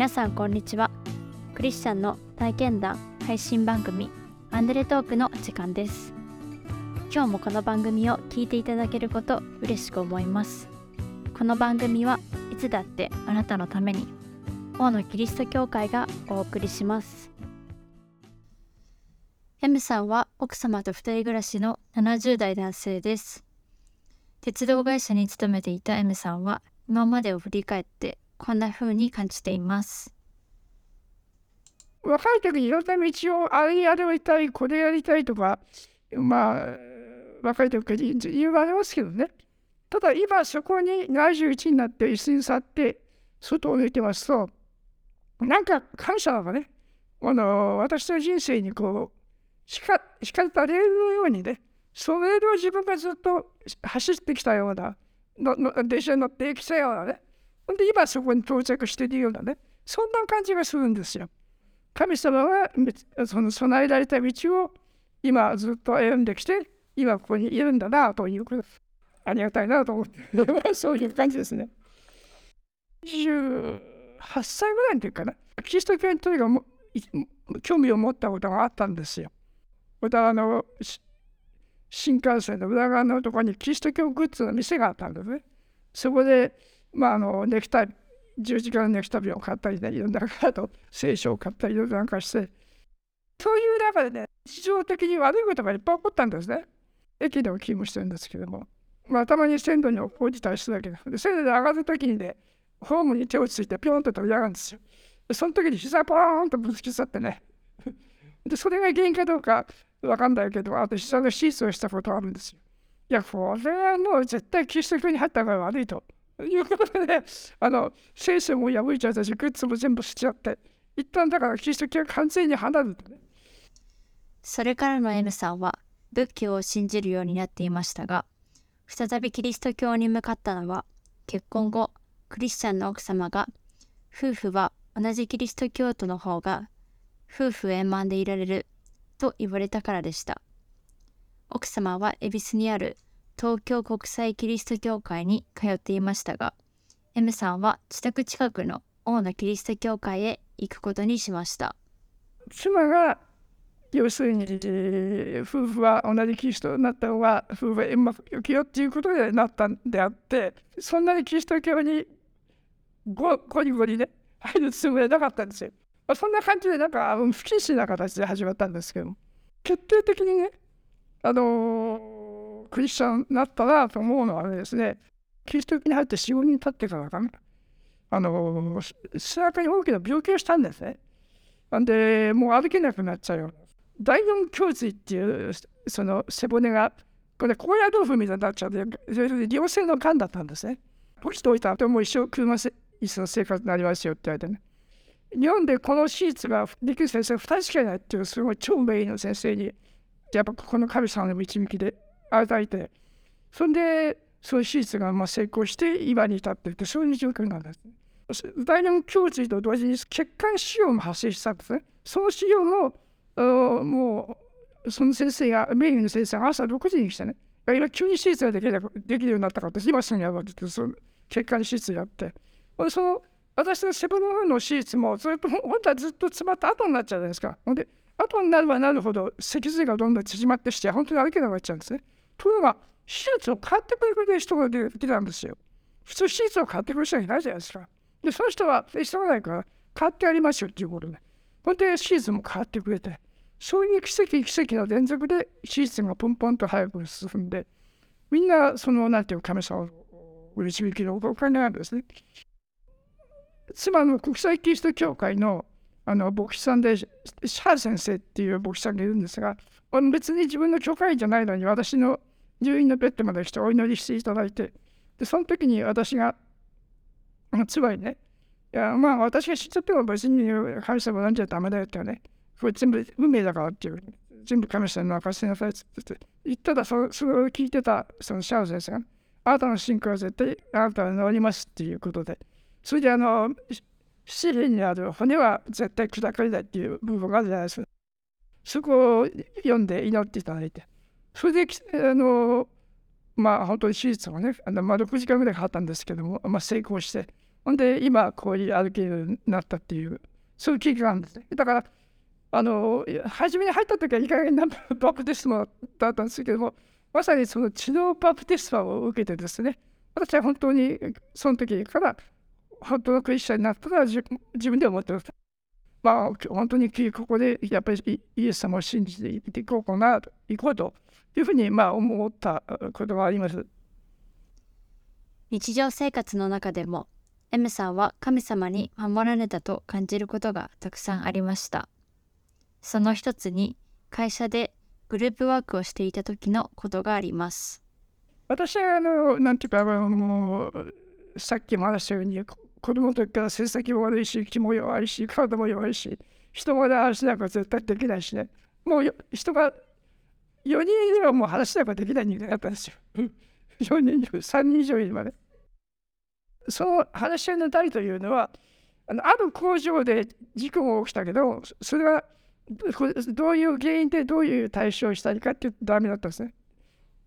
皆さんこんにちは。クリスチャンの体験談配信番組アンデレトークの時間です。今日もこの番組を聞いていただけること嬉しく思います。この番組はいつだってあなたのために王のキリスト教会がお送りします。M さんは奥様と二人暮らしの70代男性です。鉄道会社に勤めていた M さんは今までを振り返ってこんな風に感じています。若い時いろんな道をあれやりたいこれやりたいとかまあ若い時から言われますけどね。ただ今そこに71になって椅子に去って外を見てますとなんか感謝がね。あの私の人生にこうしかしかたれるようにねそれを自分がずっと走ってきたようなのの電車に乗ってきたようなねほんで今そこに到着しているようなねそんな感じがするんですよ。神様はその備えられた道を今ずっと歩んできて今ここにいるんだなということありがたいなと思って そういう感じですね。28歳ぐらいの時かなキリスト教にとにかく興味を持ったことがあったんですよ。またあの新幹線の裏側のところにキリスト教グッズの店があったんですね。そこで、まあ、あのネクタイ十字架のネクタイを買ったりねいろんなカード聖書を買ったりいろいろなんかしてそういう中でね日常的に悪いことがいっぱい起こったんですね。駅でも勤務してるんですけども、まあ、たまに線路に落ちたりするわけです。線路で上がる時にねホームに手をついてピョンと飛び上がるんですよ。その時に膝ポーンとぶつけちゃってねでそれが原因かどうかわかんないけど、あと下の手術をしたことあるんですよ。いや、これはもう絶対キリスト教に入った方が悪いと。いうことでね、あの、聖書も破いちゃったし、グッズも全部しちゃって、一旦だからキリスト教完全に離れる、ね。それからの M さんは仏教を信じるようになっていましたが、再びキリスト教に向かったのは、結婚後、クリスチャンの奥様が、夫婦は同じキリスト教徒の方が、夫婦円満でいられると言われたからでした。奥様は恵比寿にある東京国際キリスト教会に通っていましたが、M さんは自宅近くの王のキリスト教会へ行くことにしました。妻が要するに夫婦は同じキリストになった方が夫婦はうまくいくよっていうことでなったんであってそんなにキリスト教にゴゴリゴリね入るつもりはなかったんですよ。まあ、そんな感じでなんか不謹慎な形で始まったんですけど決定的にねあのー、クリスチャンになったなと思うのはですねキリスト教に入って45人経ってからかなあの、背中に大きな病気をしたんですね。なんでもう歩けなくなっちゃうよ。第四胸椎っていうその背骨がこれ高野豆腐みたいになっちゃってそれで良性の癌だったんですね。干しておいた後もう一生車椅子の生活になりますよって言われてね。日本でこの手術ができる先生2人しかいないっていうすごい超名医の先生にやっぱここの神様の導きで与えてそれでそういう手術がまあ成功して今に至っていてそういう状況なんです。大脳胸椎と同時に血管腫瘍も発生したんですね。その腫瘍ももうその先生が名医の先生が朝6時に来てね今急に手術ができるできるようになったから今すぐにやるってその血管手術やってその私のセブンの手術もずっと本当はずっと詰まった後になっちゃうじゃないですか。ほんで後になればなるほど脊髄がどんどん縮まってして本当に歩けなくなっちゃうんですね。というのが手術を買ってくれる人が出てきたんですよ。普通手術を買ってくれる人はいないじゃないですか。でその人は急がないから買ってやりますよっていうことで。ほんで手術も買ってくれてそういう奇跡奇跡の連続で手術がポンポンと早く進んでみんなそのなんていう神様を導きのお金なんですね。妻の国際キリスト教会のあの牧師さんでシャー先生っていう牧師さんがいるんですが別に自分の教会じゃないのに私の入院のベッドまでしてお祈りしていただいてでその時に私が妻にねいやまあ私が知っちゃっても別に神様なんじゃダメだよってねこれ全部運命だからっていう全部神様の任せなさいって言ったらそそれを聞いてたそのシャー先生があなたの信仰は絶対あなたは治りますっていうことでそれであの七輪にある骨は絶対砕かれないっていう部分があるじゃないですか。そこを読んで祈っていただいてそれであのまあ本当に手術をねあの、まあ、6時間ぐらいかかったんですけども、まあ、成功してほんで今こういう歩けるようになったっていうそういう経験があるんですねだからあの初めに入った時はいい加減なバプテスマだったんですけどもまさにその知能バプテスマを受けてですね私は本当にその時から本当のクリスチャンになったら自分で思ってます。まあ本当にここでやっぱりイエス様を信じていっていこうかなといこうというふうにまあ思ったことがあります。日常生活の中でも M さんは神様に守られたと感じることがたくさんありました。その一つに会社でグループワークをしていた時のことがあります。私はあの、なんていうか、もう、さっきも話したように、子供の時から成績も悪いし、気も弱いし、体も弱いし、人まで話なんか絶対できないしね。もう人が4人いればもう話なんかできない人間だったんですよ。4人以上、3人以上いるまで。その話し合いの代というのは、あのある工場で事故が起きたけど、それはどういう原因でどういう対処をしたりかっていうとダメだったんですね。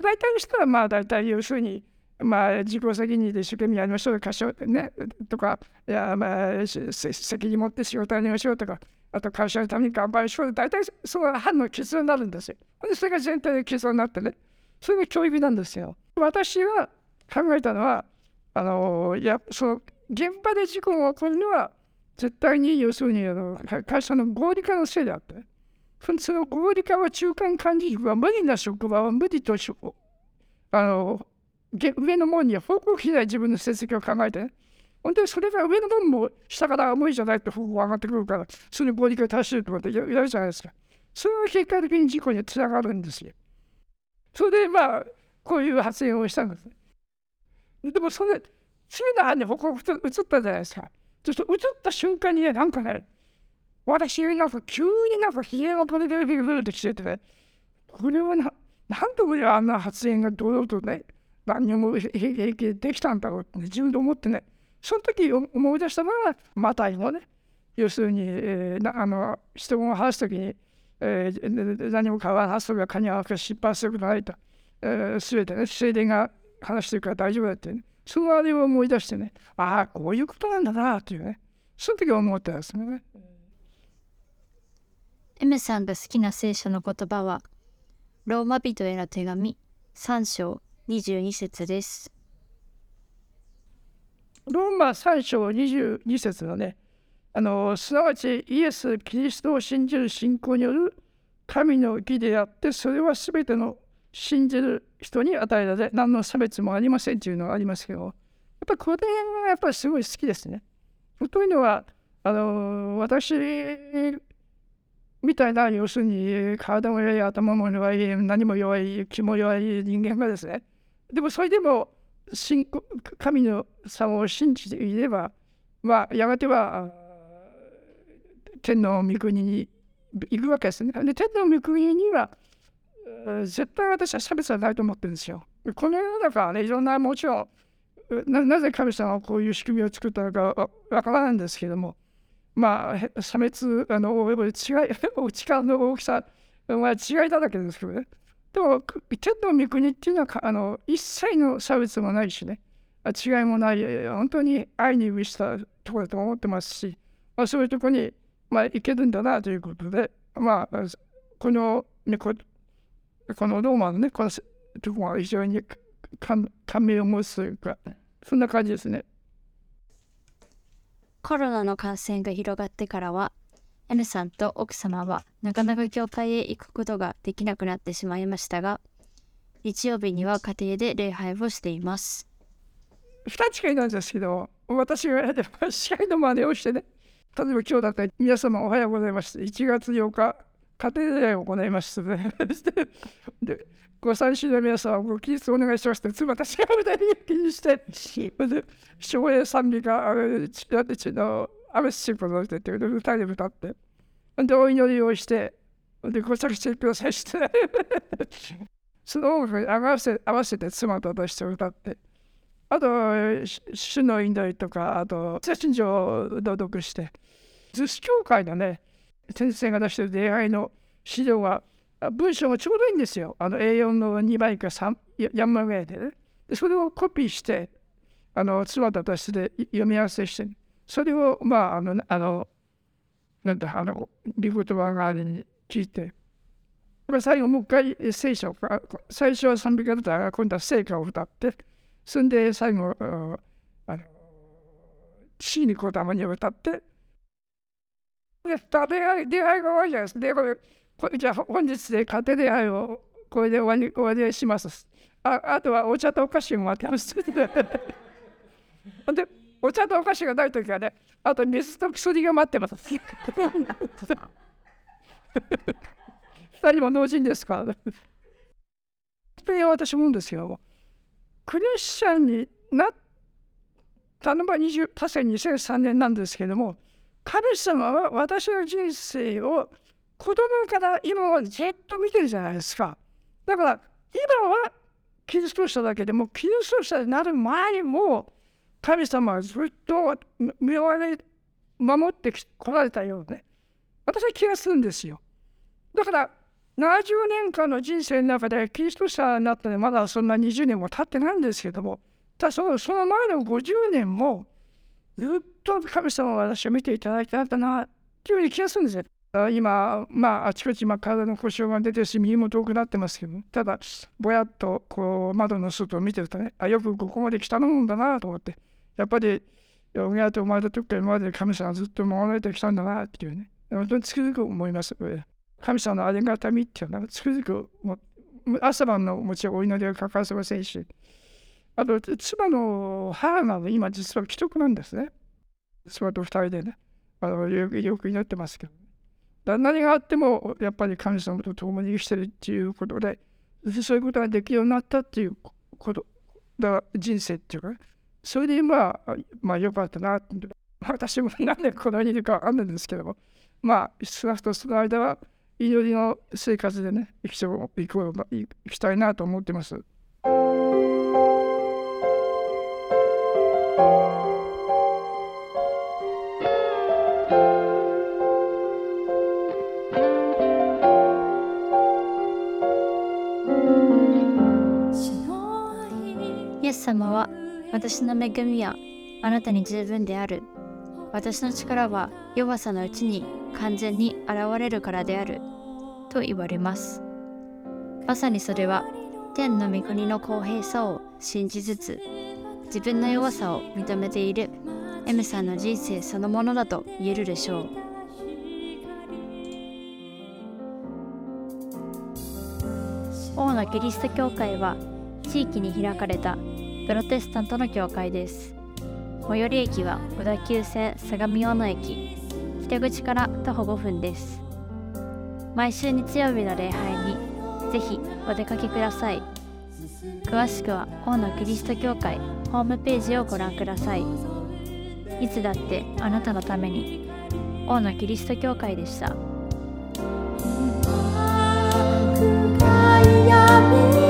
大体の人はまあ大体要するに、まあ、自己責任で一生懸命やりましょうかしょね、とか、いやまあ、責任持って仕事やりましょうとか、あと会社のために頑張りましょう大体その班の結論になるんですよ。それが全体の結論になってね、それが教育なんですよ。私が考えたのは、あのいやその現場で事故が起こるのは、絶対に要するにあの会社の合理化のせいであって、その合理化は中間管理職は無理な職場は無理としあの上の門に報告しない自分の成績を考えて、ね、本当にそれが上の門も下から無理じゃないって報告が上がってくるから、その合理化を達してるとかって言るじゃないですか。それが結果的に事故につながるんですよ。それでまあ、こういう発言をしたんです。でもそれ、次の班に報告移ったじゃないですか。そして映った瞬間にね、なんかね、私なんか急になんかひげが取れてるってきててね、これはな、なんで俺はあんな発言が堂々とね、何にも平気でできたんだろうって、ね、自分で思ってね、その時思い出したのが、マタイのね、要するに、えー、あの質問を話す時に、えー、何もかは話すがかには失敗することないと、えー、全てね、聖殿が話してるから大丈夫だって、ね、そのあれを思い出してね、ああ、こういうことなんだなというね、その時思ったんですね。M さんが好きな聖書の言葉は、ローマ人への手紙3章22節です。ローマ3章22節のね、あのすなわちイエス・キリストを信じる信仰による神の義であって、それは全ての信じる人に与えられ、何の差別もありませんというのがありますけど、やっぱこれがやっぱりすごい好きですね。というのは、あの私みたいな、要するに体も弱い、頭も弱い、何も弱い、気も弱い人間がですね、でもそれでも信仰神のさを信じていれば、まあ、やがては天皇御国に行くわけですね。で、天皇御国には、絶対私は差別はないと思ってるんですよ。この世の中はね、いろんな、もちろんな、なぜ神様はこういう仕組みを作ったのかわからないんですけども、まあ、差別、あの、違い、力の大きさは違いだらけですけどね。でも、天皇御国っていうのは、あの、一切の差別もないしね、違いもない、本当に愛に満ちたところだと思ってますし、まあ、そういうところに、まあ、行けるんだなということで、まあ、この、ね、ここのローマのね、このところは非常に感銘を持つというか、そんな感じですね。コロナの感染が広がってからは、N さんと奥様はなかなか教会へ行くことができなくなってしまいましたが、日曜日には家庭で礼拝をしています。2ついなんですけど、私がやって司会の真似をしてね、例えば今日だったら皆様おはようございます。1月8日、家庭礼を行いますの で、ご参集の皆様、ご起立お願いしますと、私が歌に気にして、で、昭栄賛美が、ちの、アメスシンポのって言って、歌で歌って、で、お祈りをして、で、ご着地くださして、その音楽に合わせ合わせて妻と私と歌って、あと、主の祈りとか、あと、聖書を朗読して、図書協会のね、先生が出してる出会いの資料が文章がちょうどいいんですよ。あの A4 の2倍か3、4枚ぐらいでね。でそれをコピーして、あの妻と私で読み合わせして。それをまああのあのなんだあのリ言葉代わりに聞いて。最後もう一回聖書最初は賛美歌だったら今度は聖歌を歌ってそんで最後あの死にこだまに歌って。で出会い出会いが終わりじゃないですか。でこれこれじゃあ本日で家庭出会いをこれで終わり終わりします。ああとはお茶とお菓子を待ってます。で お茶とお菓子がない時はねあと水と薬が待ってます二人も同人ですからね。それは私思うんですよ。クリスチャンになったのが20確か2003年なんですけども、神様は私の人生を子供から今はずっと見てるじゃないですか。だから今はキリスト者だけでもキリスト者になる前にも神様はずっと身を守ってこられたようね。私は気がするんですよ。だから70年間の人生の中でキリスト者になったのまだそんな20年も経ってないんですけども、たそのその前の50年もずっと神様は私を見ていただいてあったなっていうふうに気がするんですよ。今、まあ、あちこち今体の故障が出てるし、右も遠くなってますけど、ただ、ぼやっとこう窓の外を見てるとね、あ、よくここまで来たもんだなと思って、やっぱり、親と生まれた時から今まで神様はずっと守られてきたんだなっていうね、本当につくづく思います。神様のありがたみっていうのはつくづく朝晩のもちろんお祈りは欠かせませんし。あと妻の母が今実は既得なんですね。妻と二人でね。あのよく祈ってますけど、何があってもやっぱり神様と共に生きてるっていうことでそういうことができるようになったっていうことだ人生っていうかそれで今まあよかったなって。私も何でこのにいるか分かんないんですけども。まあ少なくともその間は祈りの生活でね生きていこう生きたいなと思ってます。様は私の恵みはあなたに十分である。私の力は弱さのうちに完全に現れるからである。と言われます。まさにそれは天の御国の公平さを信じつつ自分の弱さを認めている M さんの人生そのものだと言えるでしょう。王のキリスト教会は地域に開かれたプロテスタントの教会です。最寄り駅は小田急線相模大野駅。北口から徒歩5分です。毎週日曜日の礼拝にぜひお出かけください。詳しくは大野キリスト教会ホームページをご覧ください。いつだってあなたのために大野キリスト教会でした「深い闇